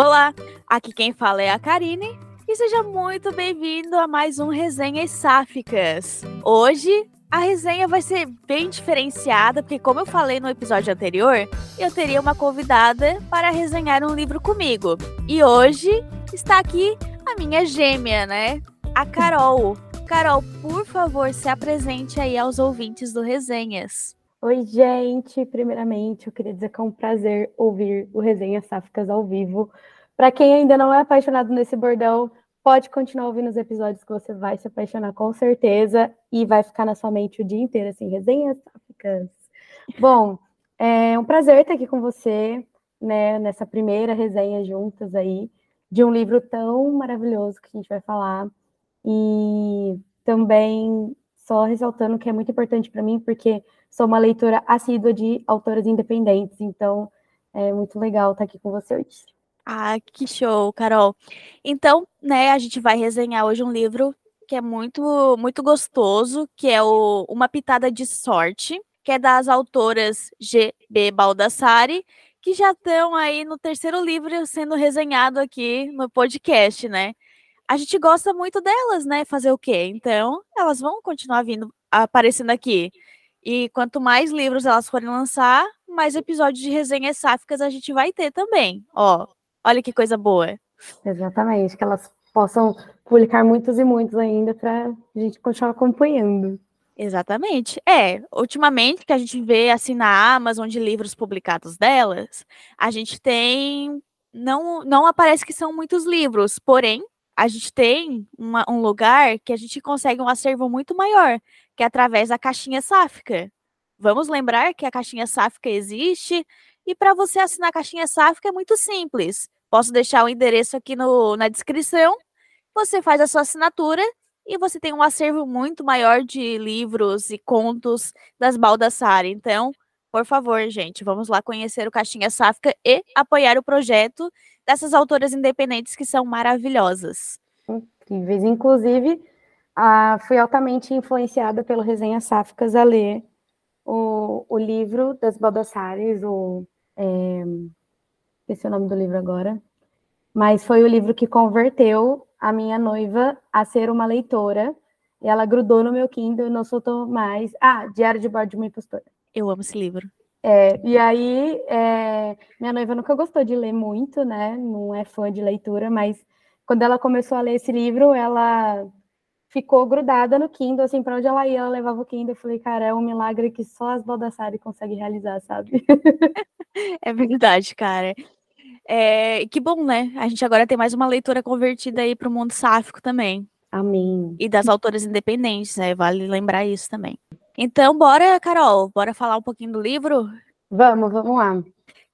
Olá, aqui quem fala é a Karine e seja muito bem-vindo a mais um Resenhas Sáficas. Hoje a resenha vai ser bem diferenciada, porque como eu falei no episódio anterior, eu teria uma convidada para resenhar um livro comigo. E hoje está aqui a minha gêmea, né? A Carol. Carol, por favor, se apresente aí aos ouvintes do Resenhas. Oi, gente. Primeiramente, eu queria dizer que é um prazer ouvir o Resenha Sáficas ao vivo. Para quem ainda não é apaixonado nesse bordão, pode continuar ouvindo os episódios que você vai se apaixonar com certeza e vai ficar na sua mente o dia inteiro, assim, Resenhas Sáficas. Bom, é um prazer estar aqui com você, né, nessa primeira resenha juntas aí, de um livro tão maravilhoso que a gente vai falar. E também só ressaltando que é muito importante para mim, porque sou uma leitora assídua de autoras independentes, então é muito legal estar aqui com você hoje. Ah, que show, Carol. Então, né, a gente vai resenhar hoje um livro que é muito muito gostoso, que é o Uma Pitada de Sorte, que é das autoras G.B. Baldassari, que já estão aí no terceiro livro sendo resenhado aqui no podcast, né? A gente gosta muito delas, né? Fazer o quê? Então, elas vão continuar vindo aparecendo aqui. E quanto mais livros elas forem lançar, mais episódios de resenhas sáficas a gente vai ter também. Ó, olha que coisa boa. Exatamente, que elas possam publicar muitos e muitos ainda para a gente continuar acompanhando. Exatamente. É, ultimamente que a gente vê assim na Amazon de livros publicados delas, a gente tem não não aparece que são muitos livros, porém a gente tem uma, um lugar que a gente consegue um acervo muito maior, que é através da caixinha sáfica. Vamos lembrar que a caixinha sáfica existe e para você assinar a caixinha sáfica é muito simples. Posso deixar o endereço aqui no, na descrição. Você faz a sua assinatura e você tem um acervo muito maior de livros e contos das Baldassari. Então, por favor, gente, vamos lá conhecer o Caixinha Sáfica e apoiar o projeto dessas autoras independentes que são maravilhosas. Incríveis. Inclusive, ah, fui altamente influenciada pelo Resenha Sáficas a ler o, o livro das Baldassares, o. É, esqueci o nome do livro agora. Mas foi o livro que converteu a minha noiva a ser uma leitora. E ela grudou no meu Kindle e não soltou mais. Ah, Diário de Bordo de uma Impostora. Eu amo esse livro. É, e aí, é, minha noiva nunca gostou de ler muito, né? Não é fã de leitura, mas quando ela começou a ler esse livro, ela ficou grudada no Kindle, assim, para onde ela ia, ela levava o Kindle. Eu falei, cara, é um milagre que só as Baldassari conseguem realizar, sabe? é verdade, cara. É, que bom, né? A gente agora tem mais uma leitura convertida aí para o mundo sáfico também. Amém. E das autoras independentes, né? Vale lembrar isso também. Então, bora, Carol, bora falar um pouquinho do livro? Vamos, vamos lá.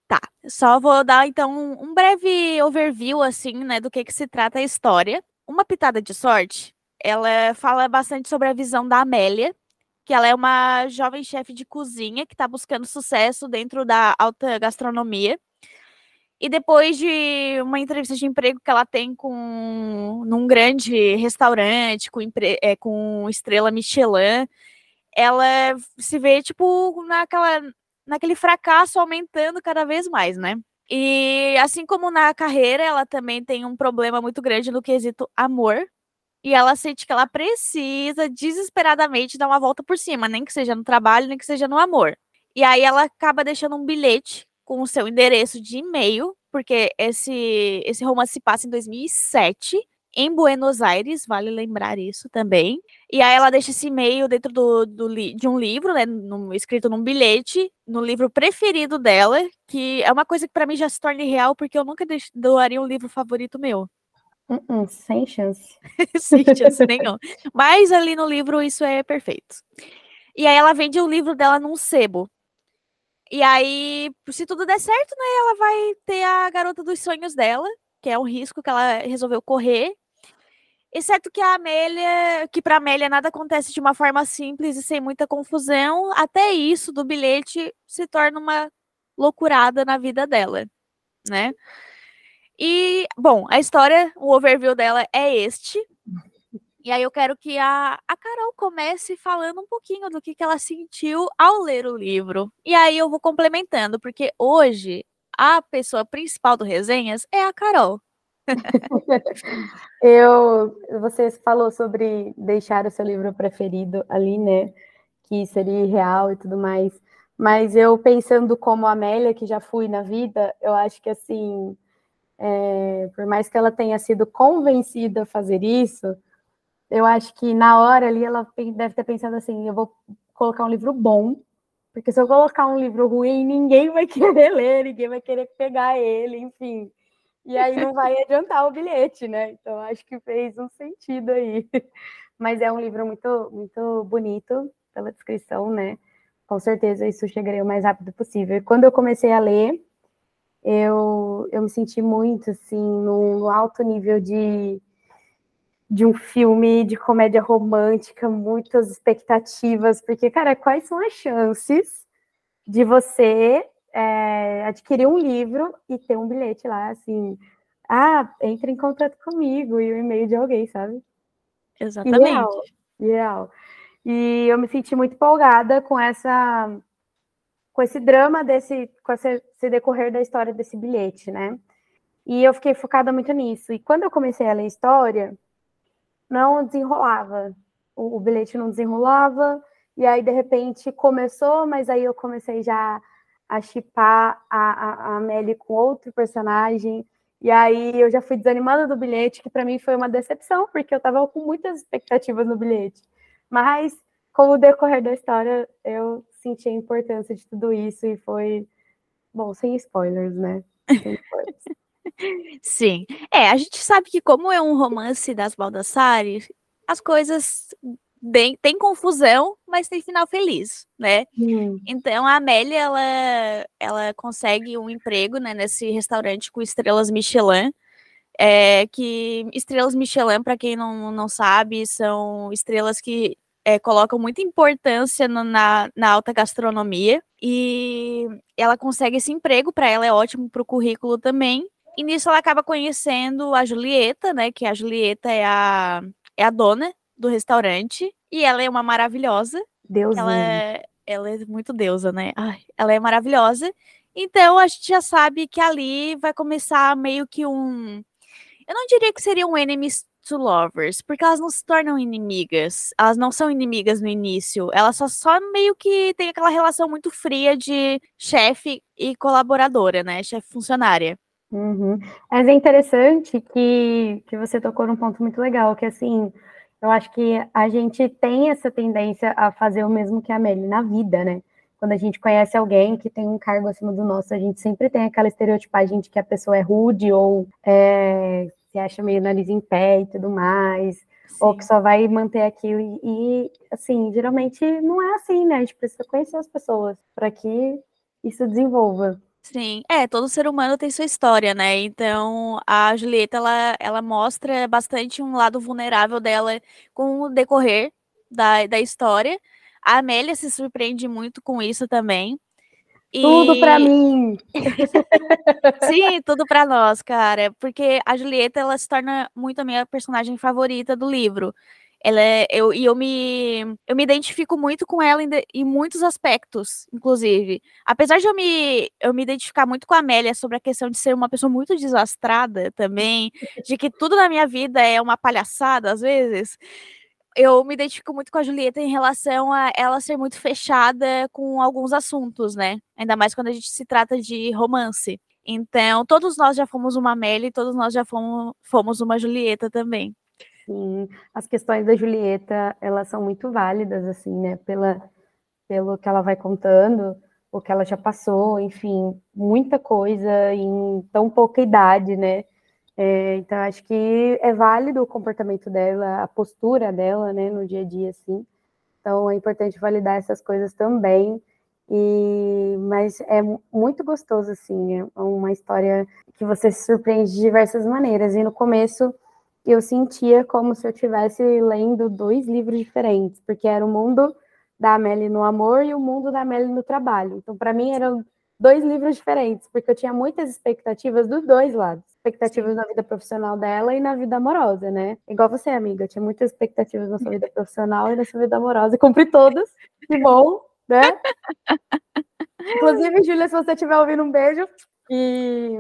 Tá, só vou dar então um breve overview assim, né, do que que se trata a história. Uma pitada de sorte, ela fala bastante sobre a visão da Amélia, que ela é uma jovem chefe de cozinha que está buscando sucesso dentro da alta gastronomia. E depois de uma entrevista de emprego que ela tem com num grande restaurante com, é, com estrela Michelin, ela se vê, tipo, naquela, naquele fracasso aumentando cada vez mais, né? E assim como na carreira, ela também tem um problema muito grande no quesito amor. E ela sente que ela precisa desesperadamente dar uma volta por cima, nem que seja no trabalho, nem que seja no amor. E aí ela acaba deixando um bilhete com o seu endereço de e-mail, porque esse, esse romance se passa em 2007 em Buenos Aires, vale lembrar isso também. E aí ela deixa esse e-mail dentro do, do de um livro, né, no, escrito num bilhete, no livro preferido dela, que é uma coisa que para mim já se torna real, porque eu nunca doaria um livro favorito meu. Uh -uh, sem chance. sem chance nenhum. Mas ali no livro isso é perfeito. E aí ela vende o livro dela num sebo. E aí, se tudo der certo, né, ela vai ter a garota dos sonhos dela, que é um risco que ela resolveu correr, Exceto que a Amélia, que para Amélia nada acontece de uma forma simples e sem muita confusão, até isso do bilhete se torna uma loucurada na vida dela, né? E, bom, a história, o overview dela é este. E aí eu quero que a, a Carol comece falando um pouquinho do que, que ela sentiu ao ler o livro. E aí eu vou complementando, porque hoje a pessoa principal do Resenhas é a Carol. eu, você falou sobre deixar o seu livro preferido ali, né? Que seria real e tudo mais. Mas eu pensando como Amélia, que já fui na vida, eu acho que assim, é, por mais que ela tenha sido convencida a fazer isso, eu acho que na hora ali ela deve ter pensado assim: eu vou colocar um livro bom, porque se eu colocar um livro ruim, ninguém vai querer ler, ninguém vai querer pegar ele, enfim. E aí não vai adiantar o bilhete, né? Então acho que fez um sentido aí. Mas é um livro muito, muito bonito pela descrição, né? Com certeza isso chegaria o mais rápido possível. E quando eu comecei a ler, eu, eu me senti muito assim no, no alto nível de de um filme de comédia romântica, muitas expectativas, porque, cara, quais são as chances de você é, adquirir um livro e ter um bilhete lá, assim, ah, entre em contato comigo e o e-mail de alguém, sabe? Exatamente. Real. E eu me senti muito empolgada com essa com esse drama desse com esse, esse decorrer da história desse bilhete, né? E eu fiquei focada muito nisso. E quando eu comecei a ler história, não desenrolava. O, o bilhete não desenrolava, e aí de repente começou, mas aí eu comecei já a chipar a, a, a Amélie com outro personagem. E aí eu já fui desanimando do bilhete, que para mim foi uma decepção, porque eu estava com muitas expectativas no bilhete. Mas, com o decorrer da história, eu senti a importância de tudo isso e foi. Bom, sem spoilers, né? Sem spoilers. Sim. É, a gente sabe que como é um romance das Baldassari, as coisas bem, tem confusão, mas tem final feliz, né? Hum. Então a Amélia ela, ela consegue um emprego né, nesse restaurante com estrelas Michelin. É, que estrelas Michelin, para quem não, não sabe, são estrelas que é, colocam muita importância no, na, na alta gastronomia. E ela consegue esse emprego, para ela é ótimo para o currículo também. E nisso ela acaba conhecendo a Julieta, né? Que a Julieta é a, é a dona do restaurante. E ela é uma maravilhosa. Deus. Ela, é, ela é muito deusa, né? Ai, ela é maravilhosa. Então a gente já sabe que ali vai começar meio que um. Eu não diria que seria um enemies to lovers, porque elas não se tornam inimigas. Elas não são inimigas no início. Elas só, só meio que tem aquela relação muito fria de chefe e colaboradora, né? Chefe funcionária. Uhum. Mas é interessante que, que você tocou num ponto muito legal, que assim, eu acho que a gente tem essa tendência a fazer o mesmo que a Amélie na vida, né? Quando a gente conhece alguém que tem um cargo acima do nosso, a gente sempre tem aquela estereotipagem de que a pessoa é rude ou é, se acha meio nariz em pé e tudo mais, Sim. ou que só vai manter aquilo. E, e, assim, geralmente não é assim, né? A gente precisa conhecer as pessoas para que isso desenvolva. Sim, é, todo ser humano tem sua história, né? Então, a Julieta, ela, ela mostra bastante um lado vulnerável dela com o decorrer da, da história. A Amélia se surpreende muito com isso também. E... Tudo para mim! Sim, tudo para nós, cara. Porque a Julieta, ela se torna muito a minha personagem favorita do livro. Ela é, eu, e eu me, eu me identifico muito com ela em, em, muitos aspectos, inclusive. Apesar de eu me, eu me identificar muito com a Amélia sobre a questão de ser uma pessoa muito desastrada também, de que tudo na minha vida é uma palhaçada, às vezes, eu me identifico muito com a Julieta em relação a ela ser muito fechada com alguns assuntos, né? Ainda mais quando a gente se trata de romance. Então, todos nós já fomos uma Amélia e todos nós já fomos, fomos uma Julieta também. Sim, as questões da Julieta, elas são muito válidas, assim, né, pela, pelo que ela vai contando, o que ela já passou, enfim, muita coisa em tão pouca idade, né, é, então acho que é válido o comportamento dela, a postura dela, né, no dia a dia, assim, então é importante validar essas coisas também, e, mas é muito gostoso, assim, é uma história que você se surpreende de diversas maneiras, e no começo eu sentia como se eu estivesse lendo dois livros diferentes, porque era o mundo da Amélie no amor e o mundo da Amélie no trabalho. Então, para mim, eram dois livros diferentes, porque eu tinha muitas expectativas dos dois lados. Expectativas Sim. na vida profissional dela e na vida amorosa, né? Igual você, amiga, eu tinha muitas expectativas na sua vida profissional e na sua vida amorosa, e cumpri todas, que bom, né? Inclusive, Júlia, se você estiver ouvindo um beijo, E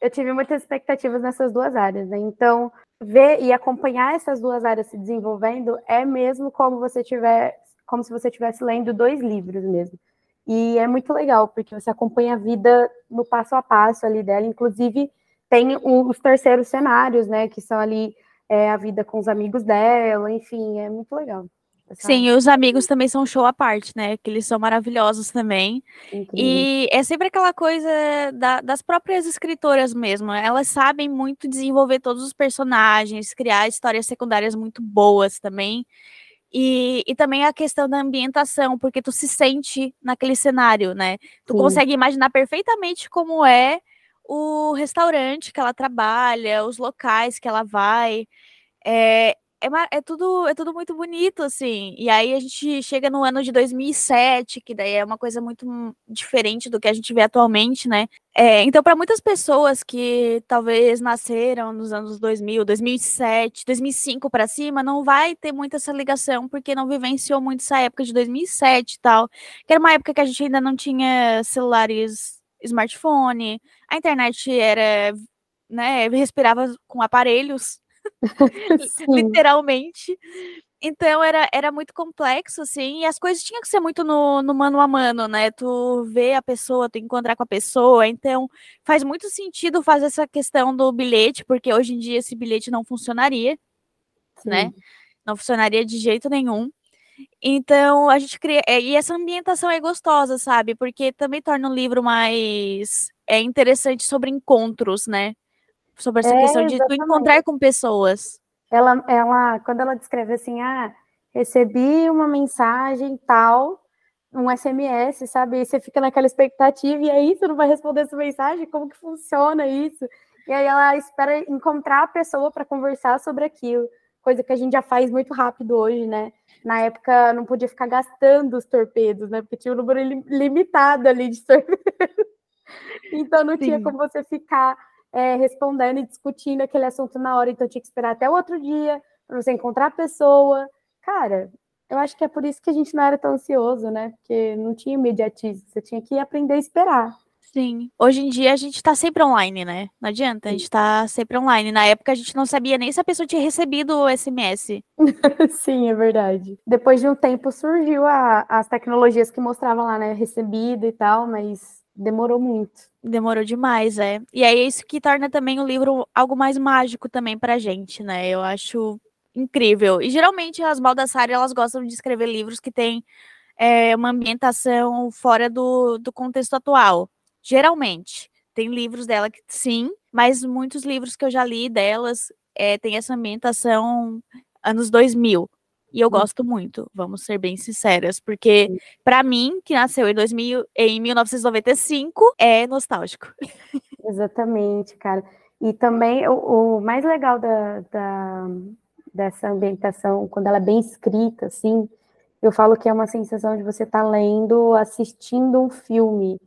eu tive muitas expectativas nessas duas áreas, né? Então, ver e acompanhar essas duas áreas se desenvolvendo é mesmo como você tiver, como se você estivesse lendo dois livros mesmo. E é muito legal, porque você acompanha a vida no passo a passo ali dela, inclusive tem os terceiros cenários, né? Que são ali é, a vida com os amigos dela, enfim, é muito legal. Sim, e os amigos também são show à parte, né? Que eles são maravilhosos também. Incrível. E é sempre aquela coisa da, das próprias escritoras mesmo. Elas sabem muito desenvolver todos os personagens, criar histórias secundárias muito boas também. E, e também a questão da ambientação, porque tu se sente naquele cenário, né? Tu Sim. consegue imaginar perfeitamente como é o restaurante que ela trabalha, os locais que ela vai. É, é, é, tudo, é tudo muito bonito, assim. E aí a gente chega no ano de 2007, que daí é uma coisa muito diferente do que a gente vê atualmente, né? É, então, para muitas pessoas que talvez nasceram nos anos 2000, 2007, 2005 para cima, não vai ter muita essa ligação, porque não vivenciou muito essa época de 2007 e tal, que era uma época que a gente ainda não tinha celulares smartphone, a internet era, né, respirava com aparelhos, literalmente. Então era, era muito complexo, assim, e as coisas tinham que ser muito no, no mano a mano, né? Tu vê a pessoa, tu encontrar com a pessoa, então faz muito sentido fazer essa questão do bilhete, porque hoje em dia esse bilhete não funcionaria, né? Sim. né? Não funcionaria de jeito nenhum. Então, a gente cria. É, e essa ambientação é gostosa, sabe? Porque também torna o livro mais é interessante sobre encontros, né? Sobre essa é, questão de tu encontrar com pessoas. Ela, ela, quando ela descreve assim, ah, recebi uma mensagem tal, um SMS, sabe? E você fica naquela expectativa, e aí você não vai responder essa mensagem? Como que funciona isso? E aí ela espera encontrar a pessoa para conversar sobre aquilo, coisa que a gente já faz muito rápido hoje, né? Na época não podia ficar gastando os torpedos, né? Porque tinha um número limitado ali de torpedos. Então não Sim. tinha como você ficar é, respondendo e discutindo aquele assunto na hora, então tinha que esperar até o outro dia para você encontrar a pessoa. Cara, eu acho que é por isso que a gente não era tão ansioso, né? Porque não tinha imediatismo, você tinha que aprender a esperar. Sim. Hoje em dia a gente tá sempre online, né? Não adianta, a gente tá sempre online. Na época a gente não sabia nem se a pessoa tinha recebido o SMS. Sim, é verdade. Depois de um tempo surgiu a, as tecnologias que mostravam lá, né? Recebido e tal, mas demorou muito. Demorou demais, é. E é isso que torna também o livro algo mais mágico também pra gente, né? Eu acho incrível. E geralmente as Baldassari, elas gostam de escrever livros que têm é, uma ambientação fora do, do contexto atual. Geralmente. Tem livros dela que sim, mas muitos livros que eu já li delas é, tem essa ambientação anos 2000. E eu hum. gosto muito, vamos ser bem sinceras, porque para mim, que nasceu em, 2000, em 1995, é nostálgico. Exatamente, cara. E também o, o mais legal da, da, dessa ambientação, quando ela é bem escrita, assim, eu falo que é uma sensação de você estar tá lendo, assistindo um filme.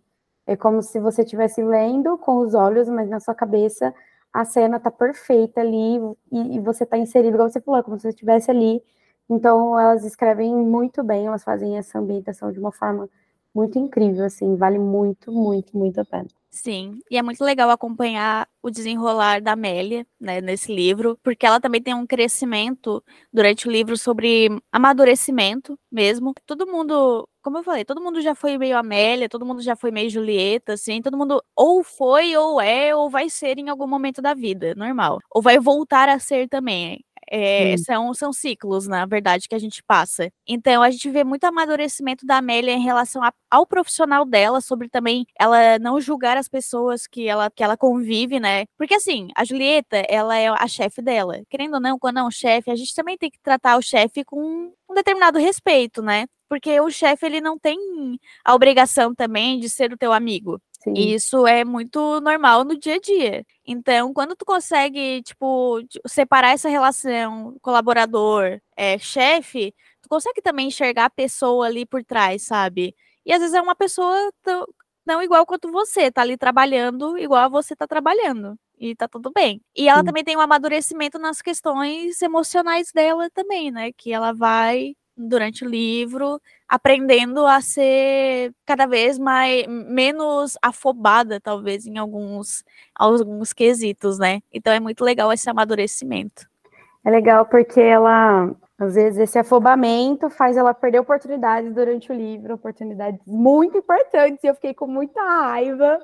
É como se você estivesse lendo com os olhos, mas na sua cabeça a cena está perfeita ali e, e você está inserido, igual você falou, como se você estivesse ali então, elas escrevem muito bem, elas fazem essa ambientação de uma forma muito incrível, assim, vale muito, muito, muito a pena. Sim, e é muito legal acompanhar o desenrolar da Amélia, né, nesse livro, porque ela também tem um crescimento durante o livro sobre amadurecimento mesmo. Todo mundo, como eu falei, todo mundo já foi meio Amélia, todo mundo já foi meio Julieta, assim, todo mundo ou foi, ou é, ou vai ser em algum momento da vida, normal. Ou vai voltar a ser também. É, são, são ciclos, na verdade, que a gente passa. Então, a gente vê muito amadurecimento da Amélia em relação a, ao profissional dela, sobre também ela não julgar as pessoas que ela, que ela convive, né? Porque, assim, a Julieta, ela é a chefe dela. Querendo ou não, quando é um chefe, a gente também tem que tratar o chefe com um determinado respeito, né? Porque o chefe, ele não tem a obrigação também de ser o teu amigo. Sim. E isso é muito normal no dia a dia. Então, quando tu consegue, tipo, separar essa relação colaborador, é, chefe, tu consegue também enxergar a pessoa ali por trás, sabe? E às vezes é uma pessoa tão, não igual quanto você, tá ali trabalhando igual a você tá trabalhando. E tá tudo bem. E ela Sim. também tem um amadurecimento nas questões emocionais dela também, né? Que ela vai, durante o livro, aprendendo a ser cada vez mais menos afobada, talvez, em alguns, alguns quesitos, né? Então é muito legal esse amadurecimento. É legal porque ela, às vezes, esse afobamento faz ela perder oportunidades durante o livro, oportunidades muito importantes, e eu fiquei com muita raiva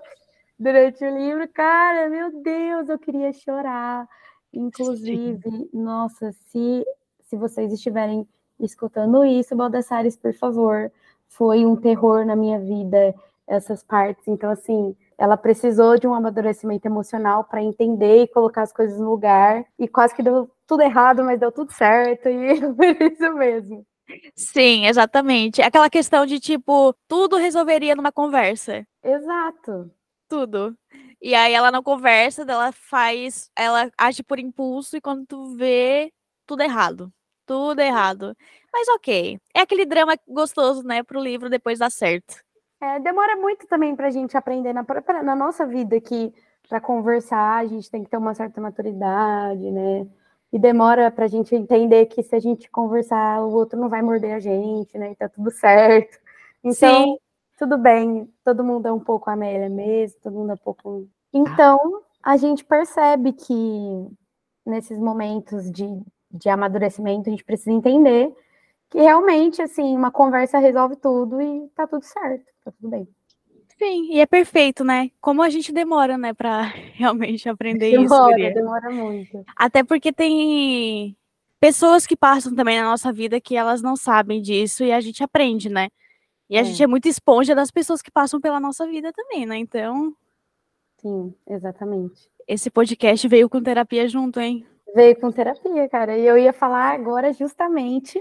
durante o livro. Cara, meu Deus, eu queria chorar. Inclusive, Sim. nossa, se, se vocês estiverem escutando isso, Baldessares, por favor, foi um terror na minha vida essas partes. Então, assim, ela precisou de um amadurecimento emocional para entender e colocar as coisas no lugar. E quase que deu tudo errado, mas deu tudo certo. E foi isso mesmo. Sim, exatamente. Aquela questão de tipo, tudo resolveria numa conversa. Exato. Tudo. E aí ela não conversa, ela faz, ela age por impulso e quando tu vê tudo errado tudo errado. Mas ok. É aquele drama gostoso, né, pro livro depois dar certo. É, demora muito também pra gente aprender na, pra, na nossa vida que para conversar a gente tem que ter uma certa maturidade, né? E demora pra gente entender que se a gente conversar, o outro não vai morder a gente, né? E tá tudo certo. Então, Sim. tudo bem, todo mundo é um pouco Amélia mesmo, todo mundo é um pouco. Então, a gente percebe que nesses momentos de de amadurecimento, a gente precisa entender que realmente, assim, uma conversa resolve tudo e tá tudo certo, tá tudo bem. Sim, e é perfeito, né? Como a gente demora, né, para realmente aprender demora, isso. Demora, demora muito. Até porque tem pessoas que passam também na nossa vida que elas não sabem disso e a gente aprende, né? E a é. gente é muito esponja das pessoas que passam pela nossa vida também, né? Então. Sim, exatamente. Esse podcast veio com terapia junto, hein? Veio com terapia, cara. E eu ia falar agora justamente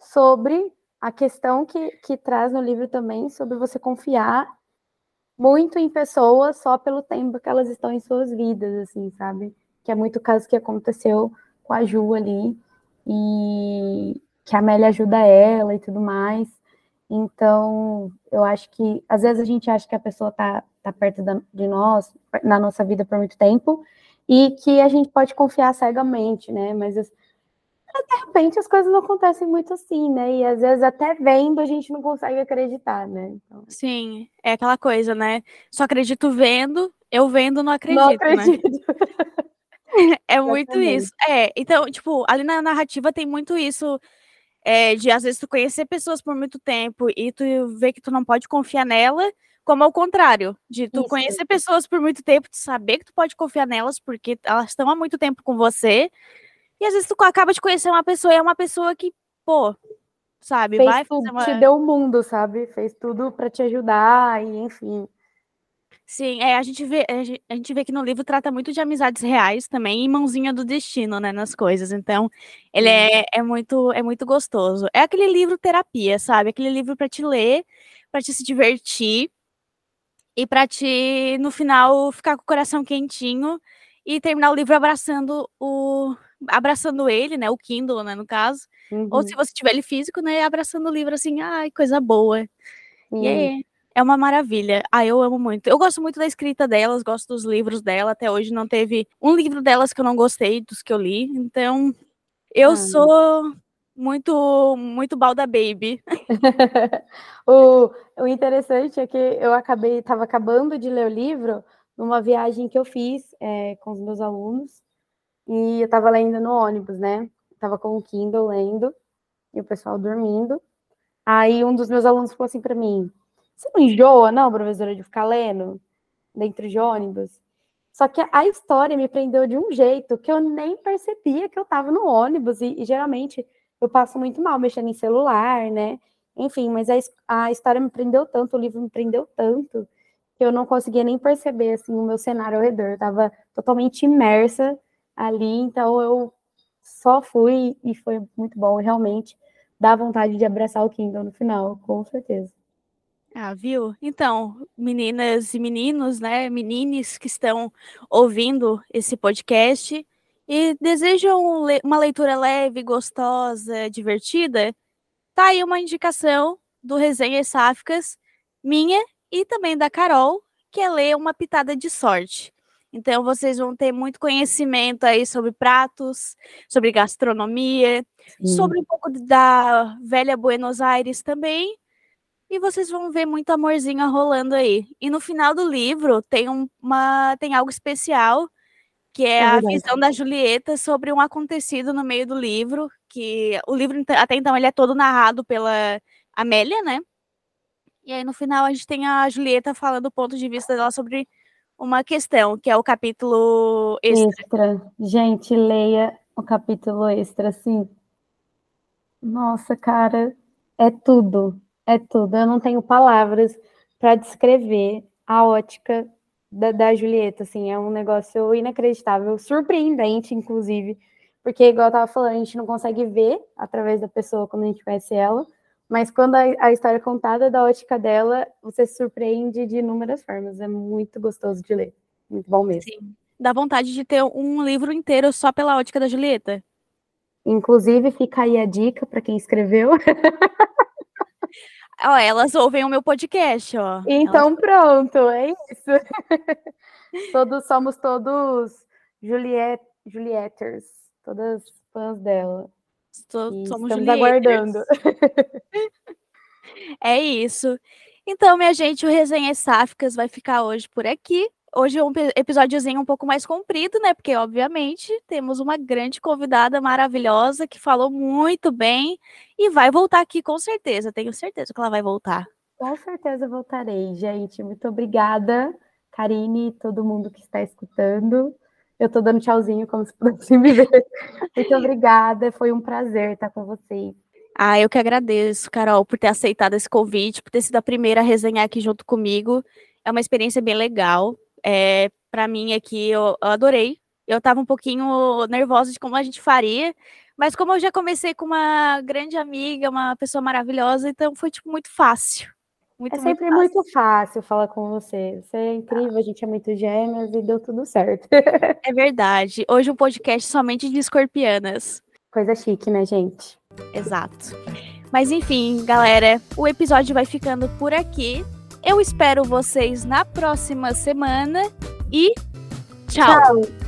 sobre a questão que, que traz no livro também, sobre você confiar muito em pessoas só pelo tempo que elas estão em suas vidas, assim, sabe? Que é muito o caso que aconteceu com a Ju ali, e que a Amélia ajuda ela e tudo mais. Então, eu acho que às vezes a gente acha que a pessoa tá, tá perto da, de nós, na nossa vida por muito tempo, e que a gente pode confiar cegamente, né? Mas de repente as coisas não acontecem muito assim, né? E às vezes até vendo a gente não consegue acreditar, né? Então... Sim, é aquela coisa, né? Só acredito vendo, eu vendo não acredito. Não acredito. Né? é muito isso. É, então, tipo, ali na narrativa tem muito isso. É, de às vezes tu conhecer pessoas por muito tempo e tu ver que tu não pode confiar nela, como ao contrário, de tu Isso. conhecer pessoas por muito tempo, tu saber que tu pode confiar nelas, porque elas estão há muito tempo com você. E às vezes tu acaba de conhecer uma pessoa e é uma pessoa que, pô, sabe, Fez vai tudo, uma... te deu o mundo, sabe? Fez tudo para te ajudar e enfim. Sim, é, a gente vê, a gente vê que no livro trata muito de amizades reais também e mãozinha do destino, né, nas coisas. Então, ele é, é muito é muito gostoso. É aquele livro terapia, sabe? Aquele livro para te ler, para te se divertir e para te, no final, ficar com o coração quentinho e terminar o livro abraçando o abraçando ele, né, o Kindle, né, no caso. Uhum. Ou se você tiver ele físico, né, abraçando o livro assim, ai, coisa boa. Uhum. E é, é uma maravilha. Ah, eu amo muito. Eu gosto muito da escrita delas, gosto dos livros dela. Até hoje não teve um livro delas que eu não gostei dos que eu li. Então, eu ah. sou muito, muito balda baby. o, o interessante é que eu acabei, estava acabando de ler o livro numa viagem que eu fiz é, com os meus alunos e eu estava lendo no ônibus, né? Estava com o Kindle lendo e o pessoal dormindo. Aí um dos meus alunos falou assim para mim: Você não enjoa, não, professora, de ficar lendo dentro de ônibus? Só que a história me prendeu de um jeito que eu nem percebia que eu estava no ônibus e, e geralmente eu passo muito mal mexendo em celular, né? Enfim, mas a, a história me prendeu tanto, o livro me prendeu tanto, que eu não conseguia nem perceber, assim, o meu cenário ao redor. Eu tava totalmente imersa ali, então eu só fui e foi muito bom, realmente dá vontade de abraçar o Kindle no final, com certeza. Ah, viu? Então, meninas e meninos, né, menines que estão ouvindo esse podcast, e desejam uma leitura leve, gostosa, divertida, tá aí uma indicação do Resenhas Sáficas, minha e também da Carol, que é ler Uma Pitada de Sorte. Então vocês vão ter muito conhecimento aí sobre pratos, sobre gastronomia, Sim. sobre um pouco da velha Buenos Aires também. E vocês vão ver muito amorzinho rolando aí. E no final do livro tem uma tem algo especial, que é, é a visão da Julieta sobre um acontecido no meio do livro, que o livro até então ele é todo narrado pela Amélia, né? E aí no final a gente tem a Julieta falando o ponto de vista dela sobre uma questão, que é o capítulo extra. extra. Gente, leia o capítulo extra, assim. Nossa, cara, é tudo, é tudo. Eu não tenho palavras para descrever a ótica da, da, Julieta, assim, é um negócio inacreditável, surpreendente, inclusive, porque, igual eu tava falando, a gente não consegue ver através da pessoa quando a gente conhece ela, mas quando a, a, história é contada da ótica dela, você se surpreende de inúmeras formas. É muito gostoso de ler. Muito bom mesmo. Sim. Dá vontade de ter um livro inteiro só pela ótica da Julieta. Inclusive, fica aí a dica para quem escreveu. ó, elas ouvem o meu podcast, ó. Então elas... pronto, é isso. todos somos todos Juliet, Julieters, todas fãs dela. Estou, somos estamos aguardando. é isso. Então, minha gente, o Resenha Sáficas vai ficar hoje por aqui. Hoje é um episódiozinho um pouco mais comprido, né? Porque, obviamente, temos uma grande convidada maravilhosa que falou muito bem e vai voltar aqui com certeza. Tenho certeza que ela vai voltar. Com certeza voltarei, gente. Muito obrigada, Karine e todo mundo que está escutando. Eu tô dando tchauzinho como se pudesse me ver. Muito obrigada, foi um prazer estar com vocês. Ah, eu que agradeço, Carol, por ter aceitado esse convite, por ter sido a primeira a resenhar aqui junto comigo. É uma experiência bem legal. É, para mim aqui, eu, eu adorei. Eu estava um pouquinho nervosa de como a gente faria, mas como eu já comecei com uma grande amiga, uma pessoa maravilhosa, então foi tipo muito fácil. Muito, é sempre muito fácil. muito fácil falar com você. Você é incrível, a gente é muito gêmeas e deu tudo certo. é verdade. Hoje um podcast somente de escorpianas. Coisa chique, né, gente? Exato. Mas enfim, galera, o episódio vai ficando por aqui. Eu espero vocês na próxima semana e tchau. tchau.